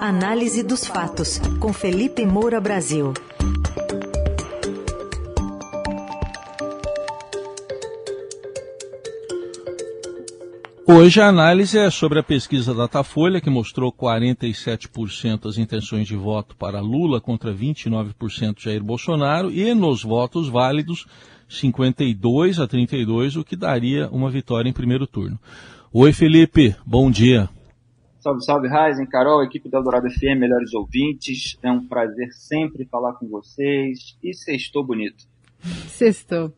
Análise dos fatos, com Felipe Moura Brasil. Hoje a análise é sobre a pesquisa Datafolha, que mostrou 47% as intenções de voto para Lula contra 29% Jair Bolsonaro, e nos votos válidos, 52 a 32, o que daria uma vitória em primeiro turno. Oi, Felipe, bom dia. Salve, salve, Raizen, Carol, equipe da Eldorado FM, melhores ouvintes. É um prazer sempre falar com vocês. E sextou bonito. Sextou.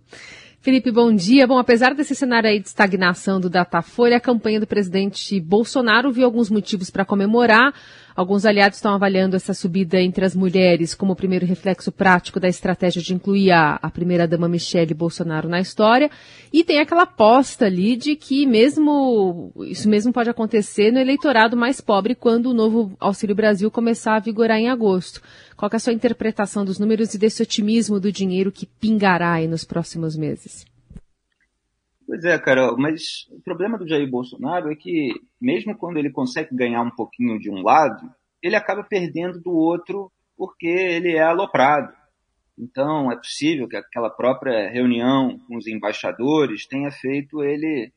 Felipe, bom dia. Bom, apesar desse cenário aí de estagnação do Datafolha, a campanha do presidente Bolsonaro viu alguns motivos para comemorar. Alguns aliados estão avaliando essa subida entre as mulheres como o primeiro reflexo prático da estratégia de incluir a, a primeira-dama Michele Bolsonaro na história. E tem aquela aposta ali de que mesmo isso mesmo pode acontecer no eleitorado mais pobre quando o novo Auxílio Brasil começar a vigorar em agosto. Qual é a sua interpretação dos números e desse otimismo do dinheiro que pingará aí nos próximos meses? Pois é, Carol, mas o problema do Jair Bolsonaro é que, mesmo quando ele consegue ganhar um pouquinho de um lado, ele acaba perdendo do outro porque ele é aloprado. Então, é possível que aquela própria reunião com os embaixadores tenha feito ele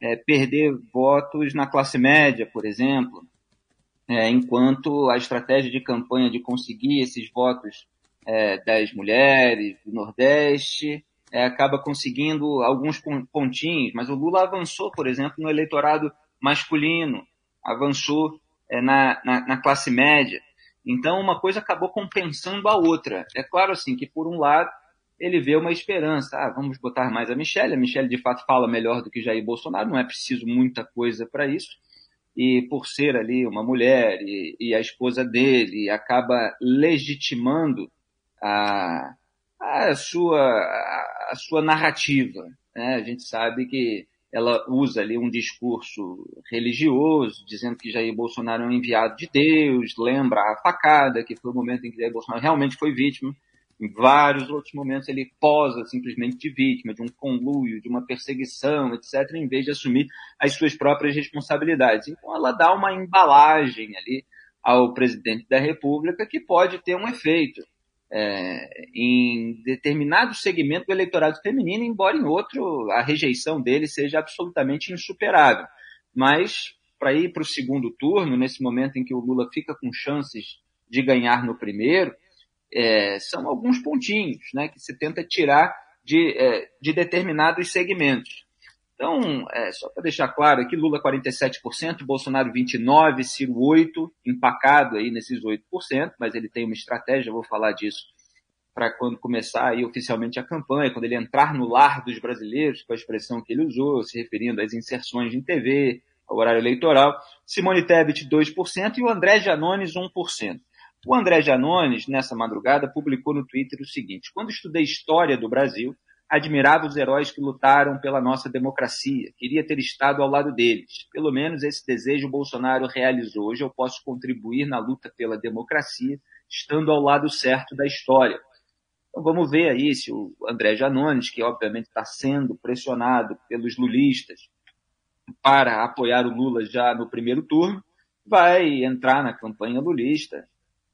é, perder votos na classe média, por exemplo, é, enquanto a estratégia de campanha de conseguir esses votos é, das mulheres do Nordeste é, acaba conseguindo alguns pontinhos, mas o Lula avançou, por exemplo, no eleitorado masculino, avançou é, na, na, na, classe média. Então, uma coisa acabou compensando a outra. É claro, assim, que por um lado, ele vê uma esperança. Ah, vamos botar mais a Michelle. A Michelle, de fato, fala melhor do que Jair Bolsonaro. Não é preciso muita coisa para isso. E por ser ali uma mulher e, e a esposa dele, acaba legitimando a, a sua, sua narrativa. Né? A gente sabe que ela usa ali um discurso religioso, dizendo que Jair Bolsonaro é um enviado de Deus, lembra a facada, que foi o momento em que Jair Bolsonaro realmente foi vítima. Em vários outros momentos ele posa simplesmente de vítima, de um conluio, de uma perseguição, etc., em vez de assumir as suas próprias responsabilidades. Então ela dá uma embalagem ali ao presidente da República que pode ter um efeito é, em determinado segmento do eleitorado feminino, embora em outro a rejeição dele seja absolutamente insuperável. Mas para ir para o segundo turno, nesse momento em que o Lula fica com chances de ganhar no primeiro, é, são alguns pontinhos né, que se tenta tirar de, é, de determinados segmentos. Então, é, só para deixar claro aqui, Lula 47%, Bolsonaro 29%, Ciro 8%, empacado aí nesses 8%, mas ele tem uma estratégia, vou falar disso para quando começar aí oficialmente a campanha, quando ele entrar no lar dos brasileiros, com a expressão que ele usou, se referindo às inserções em TV, ao horário eleitoral. Simone Tebet 2% e o André Janones 1%. O André Janones, nessa madrugada, publicou no Twitter o seguinte: Quando estudei história do Brasil, admirava os heróis que lutaram pela nossa democracia. Queria ter estado ao lado deles. Pelo menos esse desejo Bolsonaro realizou. Hoje eu posso contribuir na luta pela democracia, estando ao lado certo da história. Então vamos ver aí se o André Janones, que obviamente está sendo pressionado pelos lulistas para apoiar o Lula já no primeiro turno, vai entrar na campanha lulista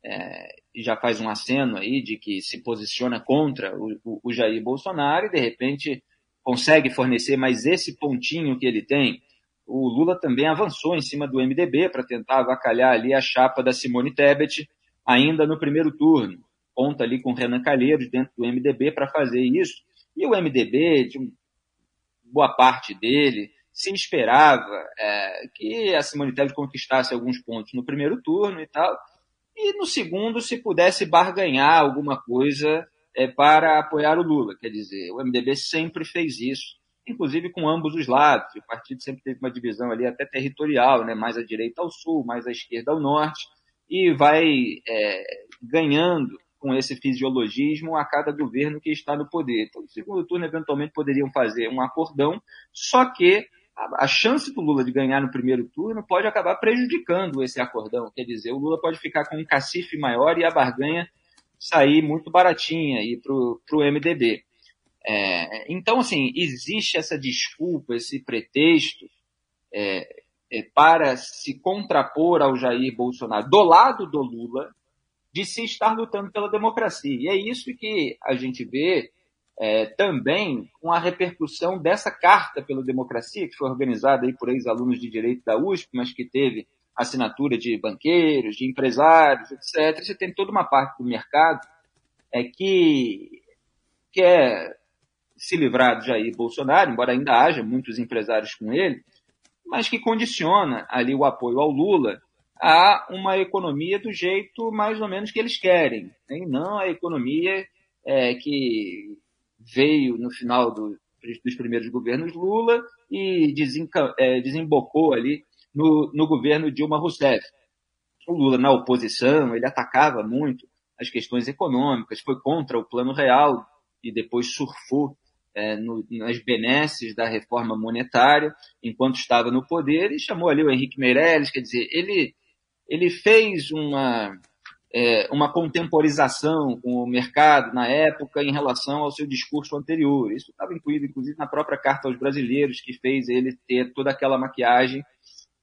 é, já faz um aceno aí de que se posiciona contra o, o, o Jair Bolsonaro e de repente consegue fornecer mais esse pontinho que ele tem. O Lula também avançou em cima do MDB para tentar avacalhar ali a chapa da Simone Tebet ainda no primeiro turno. Conta ali com Renan Calheiros dentro do MDB para fazer isso. E o MDB, de boa parte dele, se esperava é, que a Simone Tebet conquistasse alguns pontos no primeiro turno e tal, e no segundo, se pudesse barganhar alguma coisa é, para apoiar o Lula. Quer dizer, o MDB sempre fez isso, inclusive com ambos os lados. O partido sempre teve uma divisão ali até territorial, né? mais à direita ao sul, mais à esquerda ao norte, e vai é, ganhando com esse fisiologismo a cada governo que está no poder. Então, no segundo turno, eventualmente, poderiam fazer um acordão, só que a, chance do Lula de ganhar no primeiro turno pode acabar prejudicando esse acordão. Quer dizer, o Lula pode ficar com um cacife maior e a barganha sair muito baratinha aí para o MDB. É, então, assim, existe essa desculpa, esse pretexto, é, é, para se contrapor ao Jair Bolsonaro, do lado do Lula, de se estar lutando pela democracia. E é isso que a gente vê é, também com a repercussão dessa carta pela democracia, que foi organizada aí por ex-alunos de direito da USP, mas que teve assinatura de banqueiros, de empresários, etc. Você tem toda uma parte do mercado é, que quer se livrar de Jair Bolsonaro, embora ainda haja muitos empresários com ele, mas que condiciona ali o apoio ao Lula a uma economia do jeito mais ou menos que eles querem, né? e não a economia é, que veio no final do, dos primeiros governos Lula e é, desembocou ali no, no governo Dilma Rousseff. O Lula, na oposição, ele atacava muito as questões econômicas, foi contra o Plano Real e depois surfou é, no, nas benesses da reforma monetária enquanto estava no poder e chamou ali o Henrique Meirelles, quer dizer, ele, ele fez uma, é, uma contemporização com o mercado na época em relação ao seu discurso anterior. Isso estava incluído, inclusive, na própria Carta aos Brasileiros, que fez ele ter toda aquela maquiagem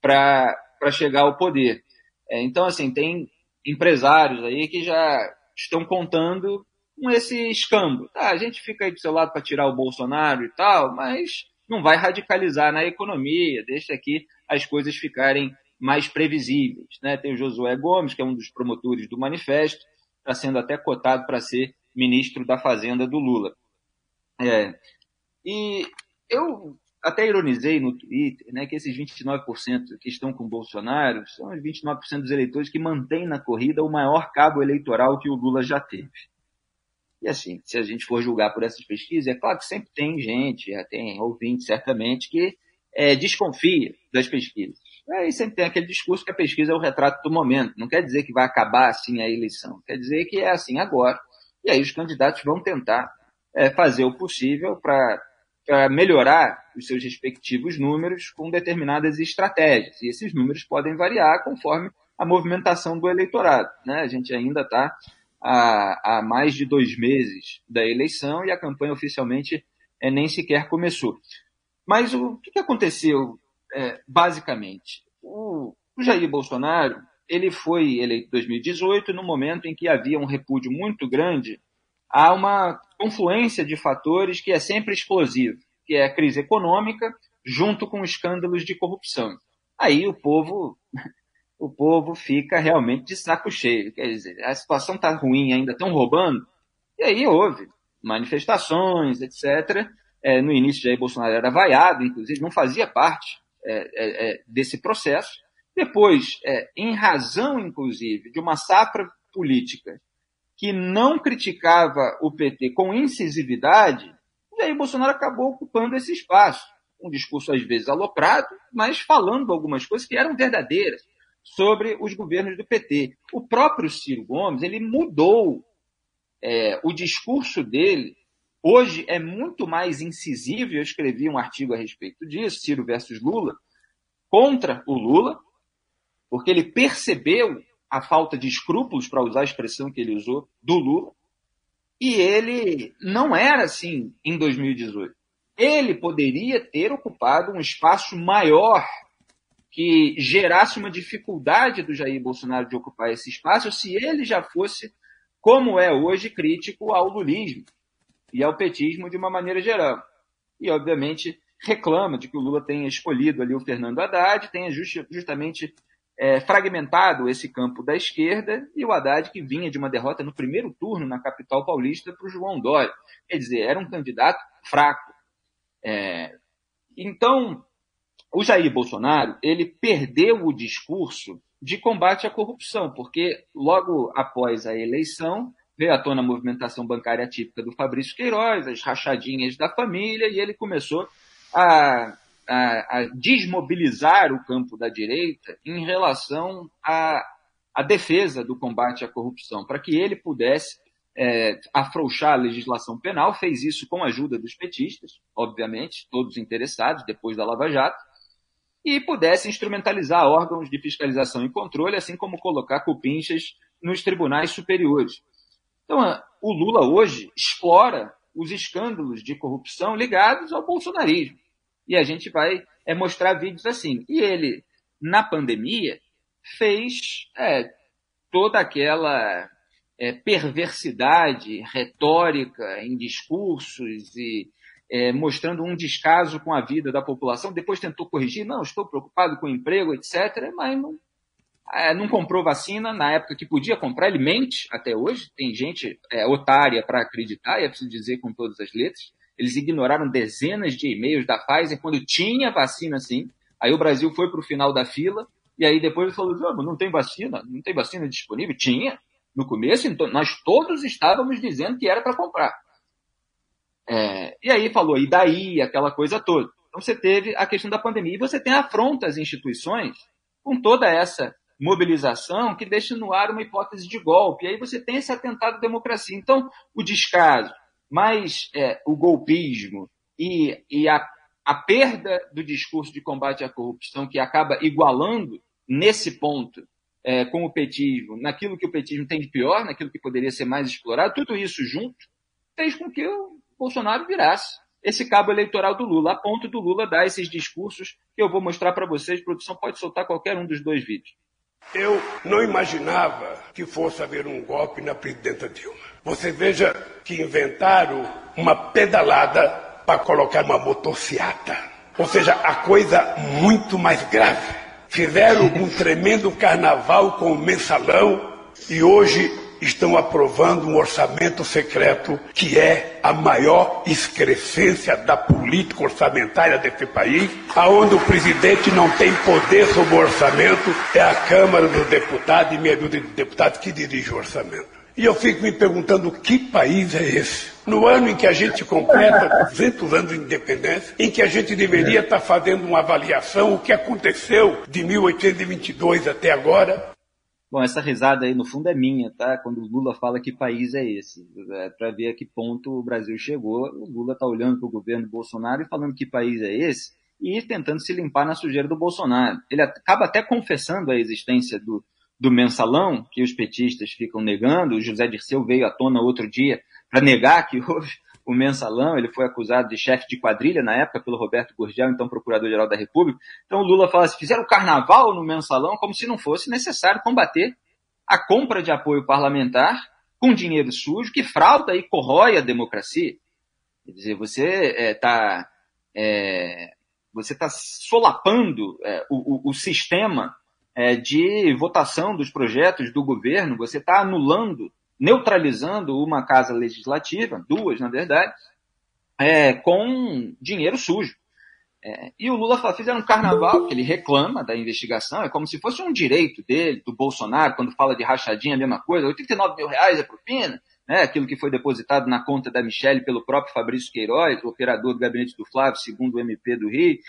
para chegar ao poder. É, então, assim, tem empresários aí que já estão contando com esse escambo. Tá, a gente fica aí do seu lado para tirar o Bolsonaro e tal, mas não vai radicalizar na economia, deixa aqui as coisas ficarem mais previsíveis. Né? Tem o Josué Gomes, que é um dos promotores do manifesto, está sendo até cotado para ser ministro da Fazenda do Lula. É, e eu até ironizei no Twitter né, que esses 29% que estão com Bolsonaro são os 29% dos eleitores que mantêm na corrida o maior cabo eleitoral que o Lula já teve. E assim, se a gente for julgar por essas pesquisas, é claro que sempre tem gente, tem ouvinte certamente, que é, desconfia das pesquisas. Aí sempre tem aquele discurso que a pesquisa é o retrato do momento. Não quer dizer que vai acabar assim a eleição. Quer dizer que é assim agora. E aí os candidatos vão tentar é, fazer o possível para melhorar os seus respectivos números com determinadas estratégias. E esses números podem variar conforme a movimentação do eleitorado. Né? A gente ainda está há, há, mais de dois meses da eleição e a campanha oficialmente é, nem sequer começou. Mas o que, aconteceu é, basicamente? O, o Jair Bolsonaro ele foi eleito em 2018 no momento em que havia um repúdio muito grande a uma confluência de fatores que é sempre explosivo, que é a crise econômica junto com escândalos de corrupção. Aí o povo o povo fica realmente de saco cheio. Quer dizer, a situação está ruim, ainda estão roubando. E aí houve manifestações, etc. É, no início, Jair Bolsonaro era vaiado, inclusive, não fazia parte é, é, é, desse processo. Depois, é, em razão, inclusive, de uma safra política que não criticava o PT com incisividade, Jair Bolsonaro acabou ocupando esse espaço. Um discurso, às vezes, aloprado, mas falando algumas coisas que eram verdadeiras sobre os governos do PT. O próprio Ciro Gomes, ele mudou é, o discurso dele Hoje é muito mais incisivo, eu escrevi um artigo a respeito disso, Ciro versus Lula, contra o Lula, porque ele percebeu a falta de escrúpulos, para usar a expressão que ele usou, do Lula, e ele não era assim em 2018. Ele poderia ter ocupado um espaço maior que gerasse uma dificuldade do Jair Bolsonaro de ocupar esse espaço se ele já fosse, como é hoje, crítico ao lulismo e ao petismo de uma maneira geral. E, obviamente, reclama de que o Lula tenha escolhido ali o Fernando Haddad, tenha just, justamente é, fragmentado esse campo da esquerda e o Haddad que vinha de uma derrota no primeiro turno na capital paulista para o João Dória. Quer dizer, era um candidato fraco. É, então, o Jair Bolsonaro, ele perdeu o discurso de combate à corrupção, porque logo após a eleição, veio à tona a movimentação bancária típica do Fabrício Queiroz, as rachadinhas da família, e ele começou a, a, a desmobilizar o campo da direita em relação à, defesa do combate à corrupção, para que ele pudesse é, afrouxar a legislação penal, fez isso com a ajuda dos petistas, obviamente, todos interessados, depois da Lava Jato, e pudesse instrumentalizar órgãos de fiscalização e controle, assim como colocar cupinchas nos tribunais superiores. Então, o Lula hoje explora os escândalos de corrupção ligados ao bolsonarismo. E a gente vai é, mostrar vídeos assim. E ele na pandemia, fez é, toda aquela é, perversidade retórica em discursos e é, mostrando um descaso com a vida da população. Depois tentou corrigir, não, estou preocupado com o emprego, etc., mas não, é, não comprou vacina na época que podia comprar, ele mente até hoje. Tem gente é, otária para acreditar, e é preciso dizer com todas as letras. Eles ignoraram dezenas de e-mails da Pfizer quando tinha vacina, sim. Aí o Brasil foi para o final da fila, e aí depois ele falou: não, não tem vacina, não tem vacina disponível. Tinha. No começo, então, nós todos estávamos dizendo que era para comprar. É, e aí falou, e daí, aquela coisa toda. Então você teve a questão da pandemia, e você tem afronta às instituições com toda essa mobilização que deixa no ar uma hipótese de golpe. E aí você tem esse atentado à democracia. Então, o descaso, mais é, o golpismo e, e a, a perda do discurso de combate à corrupção, que acaba igualando, nesse ponto, é, com o petismo, naquilo que o petismo tem de pior, naquilo que poderia ser mais explorado, tudo isso junto, fez com que o Bolsonaro virasse esse cabo eleitoral do Lula, a ponto do Lula dar esses discursos que eu vou mostrar para vocês. Produção pode soltar qualquer um dos dois vídeos. Eu não imaginava que fosse haver um golpe na presidenta Dilma. Você veja que inventaram uma pedalada para colocar uma motociata. Ou seja, a coisa muito mais grave. Fizeram um tremendo carnaval com o mensalão e hoje estão aprovando um orçamento secreto que é a maior excrescência da política orçamentária desse país, aonde o presidente não tem poder sobre o orçamento, é a Câmara dos Deputados e meia dúzia de deputados que dirige o orçamento. E eu fico me perguntando que país é esse? No ano em que a gente completa 200 anos de independência, em que a gente deveria estar fazendo uma avaliação, o que aconteceu de 1822 até agora, Bom, essa risada aí no fundo é minha, tá? Quando o Lula fala que país é esse, é para ver a que ponto o Brasil chegou. O Lula tá olhando para o governo Bolsonaro e falando que país é esse e tentando se limpar na sujeira do Bolsonaro. Ele acaba até confessando a existência do, do mensalão, que os petistas ficam negando. O José Dirceu veio à tona outro dia para negar que houve o mensalão, ele foi acusado de chefe de quadrilha na época pelo Roberto Gurgel, então procurador-geral da República. Então Lula fala assim, fizeram carnaval no mensalão como se não fosse necessário combater a compra de apoio parlamentar com dinheiro sujo que frauda e corrói a democracia. Quer dizer, você está é, é, você tá solapando é, o, o, o, sistema é, de votação dos projetos do governo, você está anulando neutralizando uma casa legislativa, duas na verdade, é, com dinheiro sujo. É, e o Lula fizeram um carnaval, que ele reclama da investigação, é como se fosse um direito dele, do Bolsonaro, quando fala de rachadinha, a mesma coisa, 89 mil reais é propina, né, aquilo que foi depositado na conta da Michelle pelo próprio Fabrício Queiroz, o operador do gabinete do Flávio, segundo o MP do Rio.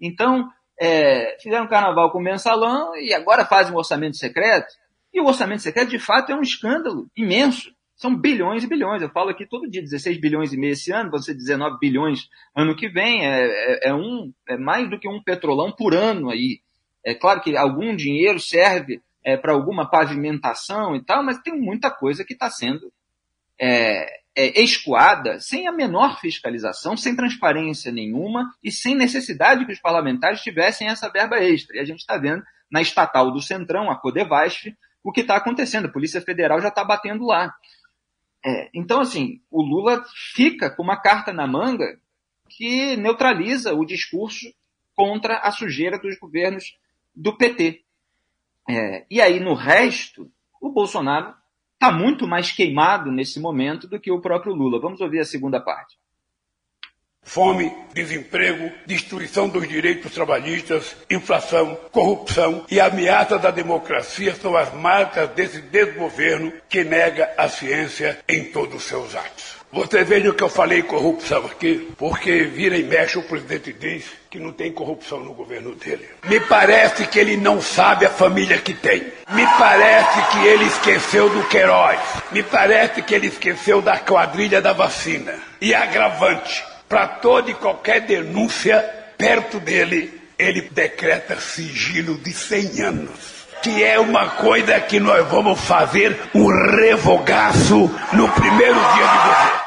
Então, é, fizeram um carnaval com mensalão e agora fazem um orçamento secreto. E o orçamento secreto, de fato, é um escândalo imenso. São bilhões e bilhões. Eu falo aqui todo dia 16 bilhões e meio esse ano, vão ser 19 bilhões ano que vem. É, é, é, um, é mais do que um petrolão por ano aí. É claro que algum dinheiro serve é, para alguma pavimentação e tal, mas tem muita coisa que está sendo é, é, escoada sem a menor fiscalização, sem transparência nenhuma e sem necessidade que os parlamentares tivessem essa verba extra. E a gente está vendo na estatal do Centrão, a Codevasf, o que está acontecendo. A Polícia Federal já está batendo lá. É, então, assim, o Lula fica com uma carta na manga que neutraliza o discurso contra a sujeira dos governos do PT. É, e aí, no resto, o Bolsonaro está muito mais queimado nesse momento do que o próprio Lula. Vamos ouvir a segunda parte. Fome, desemprego, destruição dos direitos trabalhistas, inflação, corrupção e ameaça da democracia são as marcas desse desgoverno que nega a ciência em todos os seus atos. Você veja que eu falei corrupção aqui, porque vira e mexe o presidente diz que não tem corrupção no governo dele. Me parece que ele não sabe a família que tem. Me parece que ele esqueceu do Queiroz. Me parece que ele esqueceu da quadrilha da vacina. E agravante, para toda e qualquer denúncia perto dele, ele decreta sigilo de 100 anos. Que é uma coisa que nós vamos fazer um revogaço no primeiro dia de governo.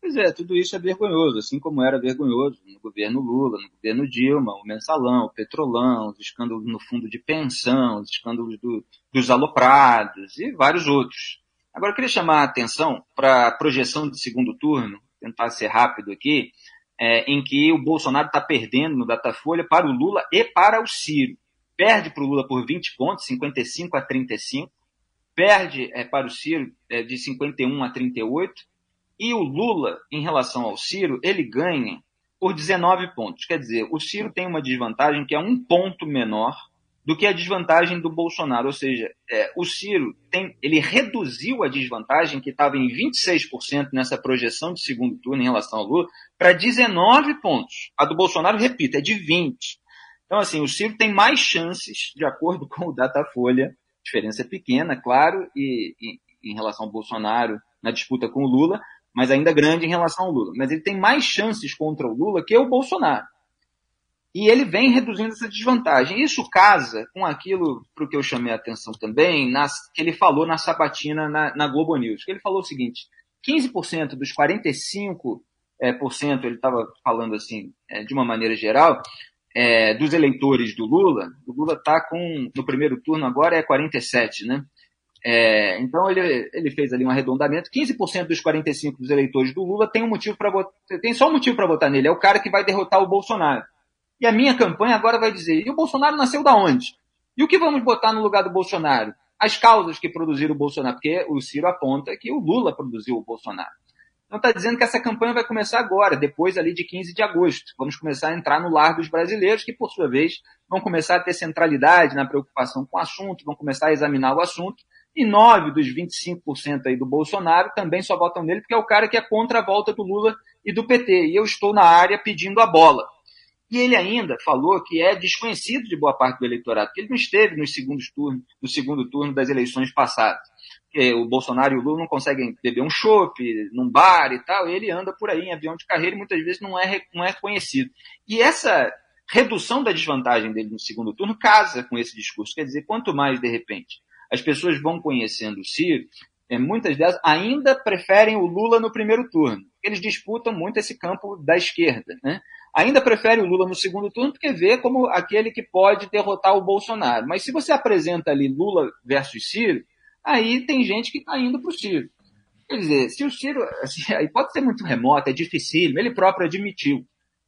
Pois é, tudo isso é vergonhoso, assim como era vergonhoso no governo Lula, no governo Dilma, o mensalão, o petrolão, os escândalos no fundo de pensão, os escândalos do, dos aloprados e vários outros. Agora, eu queria chamar a atenção para a projeção de segundo turno, tentar ser rápido aqui, é, em que o Bolsonaro está perdendo no Datafolha para o Lula e para o Ciro. Perde para o Lula por 20 pontos, 55 a 35, perde é, para o Ciro é, de 51 a 38, e o Lula, em relação ao Ciro, ele ganha por 19 pontos. Quer dizer, o Ciro tem uma desvantagem que é um ponto menor do que a desvantagem do Bolsonaro. Ou seja, é, o Ciro tem, ele reduziu a desvantagem que estava em 26% nessa projeção de segundo turno em relação ao Lula para 19 pontos. A do Bolsonaro, repito, é de 20. Então, assim, o Ciro tem mais chances, de acordo com o Datafolha, diferença é pequena, claro, e, e em relação ao Bolsonaro na disputa com o Lula, mas ainda grande em relação ao Lula. Mas ele tem mais chances contra o Lula que o Bolsonaro. E ele vem reduzindo essa desvantagem. Isso casa com aquilo para o que eu chamei a atenção também, nas, que ele falou na sabatina na, na Globo News. Que ele falou o seguinte: 15% dos 45%, é, por cento, ele estava falando assim, é, de uma maneira geral, é, dos eleitores do Lula, o Lula está com, no primeiro turno agora é 47, né? É, então ele, ele fez ali um arredondamento. 15% dos 45 dos eleitores do Lula tem um motivo para tem só um motivo para votar nele, é o cara que vai derrotar o Bolsonaro. E a minha campanha agora vai dizer: e o Bolsonaro nasceu da onde? E o que vamos botar no lugar do Bolsonaro? As causas que produziram o Bolsonaro, porque o Ciro aponta que o Lula produziu o Bolsonaro. Então está dizendo que essa campanha vai começar agora, depois ali de 15 de agosto. Vamos começar a entrar no lar dos brasileiros, que por sua vez vão começar a ter centralidade na preocupação com o assunto, vão começar a examinar o assunto. E nove dos 25% aí do Bolsonaro também só votam nele porque é o cara que é contra a volta do Lula e do PT. E eu estou na área pedindo a bola. E ele ainda falou que é desconhecido de boa parte do eleitorado, que ele não esteve nos segundos turnos, no segundo turno das eleições passadas. Que o Bolsonaro e o Lula não conseguem beber um chopp num bar e tal, e ele anda por aí em avião de carreira e muitas vezes não é, não é conhecido. E essa redução da desvantagem dele no segundo turno casa com esse discurso. Quer dizer, quanto mais, de repente, as pessoas vão conhecendo o Ciro, é, muitas delas ainda preferem o Lula no primeiro turno. Eles disputam muito esse campo da esquerda. Né? Ainda prefere o Lula no segundo turno porque vê como aquele que pode derrotar o Bolsonaro. Mas se você apresenta ali Lula versus Ciro, aí tem gente que está indo para o Ciro. Quer dizer, se o Ciro, assim, aí pode ser muito remoto, é difícil, ele próprio admitiu.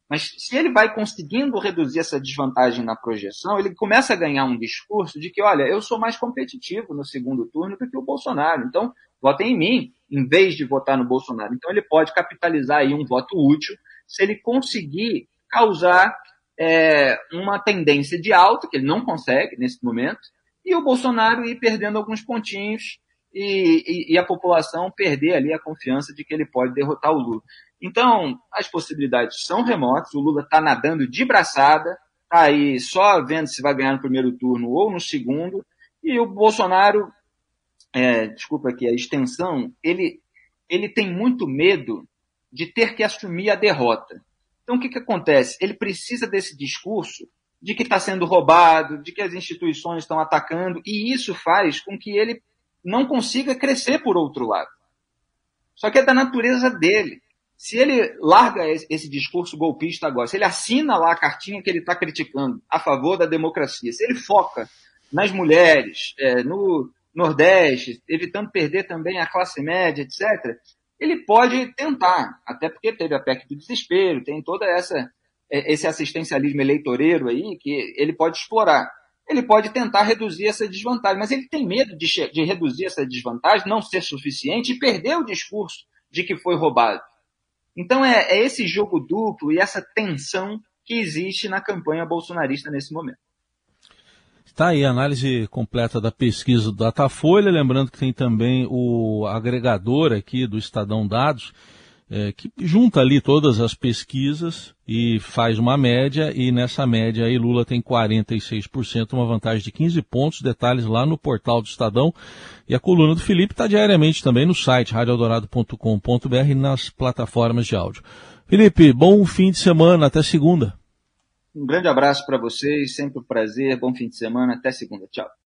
Mas se ele vai conseguindo reduzir essa desvantagem na projeção, ele começa a ganhar um discurso de que, olha, eu sou mais competitivo no segundo turno do que o Bolsonaro. Então, votem em mim, em vez de votar no Bolsonaro. Então, ele pode capitalizar aí um voto útil se ele conseguir causar é, uma tendência de alta, que ele não consegue nesse momento, e o Bolsonaro ir perdendo alguns pontinhos e, e, e a população perder ali a confiança de que ele pode derrotar o Lula. Então, as possibilidades são remotas, o Lula está nadando de braçada, está aí só vendo se vai ganhar no primeiro turno ou no segundo, e o Bolsonaro, é, desculpa aqui, a extensão, ele, ele tem muito medo de ter que assumir a derrota. Então, o que, que acontece? Ele precisa desse discurso de que está sendo roubado, de que as instituições estão atacando, e isso faz com que ele não consiga crescer por outro lado. Só que é da natureza dele se ele larga esse discurso golpista agora, se ele assina lá a cartinha que ele está criticando a favor da democracia, se ele foca nas mulheres, é, no Nordeste, evitando perder também a classe média, etc., ele pode tentar, até porque teve a PEC do desespero, tem toda essa é, esse assistencialismo eleitoreiro aí que ele pode explorar. Ele pode tentar reduzir essa desvantagem, mas ele tem medo de, de reduzir essa desvantagem, não ser suficiente e perder o discurso de que foi roubado. Então é, é esse jogo duplo e essa tensão que existe na campanha bolsonarista nesse momento. Está aí a análise completa da pesquisa do Datafolha, lembrando que tem também o agregador aqui do Estadão Dados, é, que junta ali todas as pesquisas e faz uma média, e nessa média aí Lula tem 46%, uma vantagem de 15 pontos, detalhes lá no portal do Estadão. E a coluna do Felipe está diariamente também no site radioeldorado.com.br e nas plataformas de áudio. Felipe, bom fim de semana, até segunda. Um grande abraço para vocês, sempre um prazer, bom fim de semana, até segunda, tchau.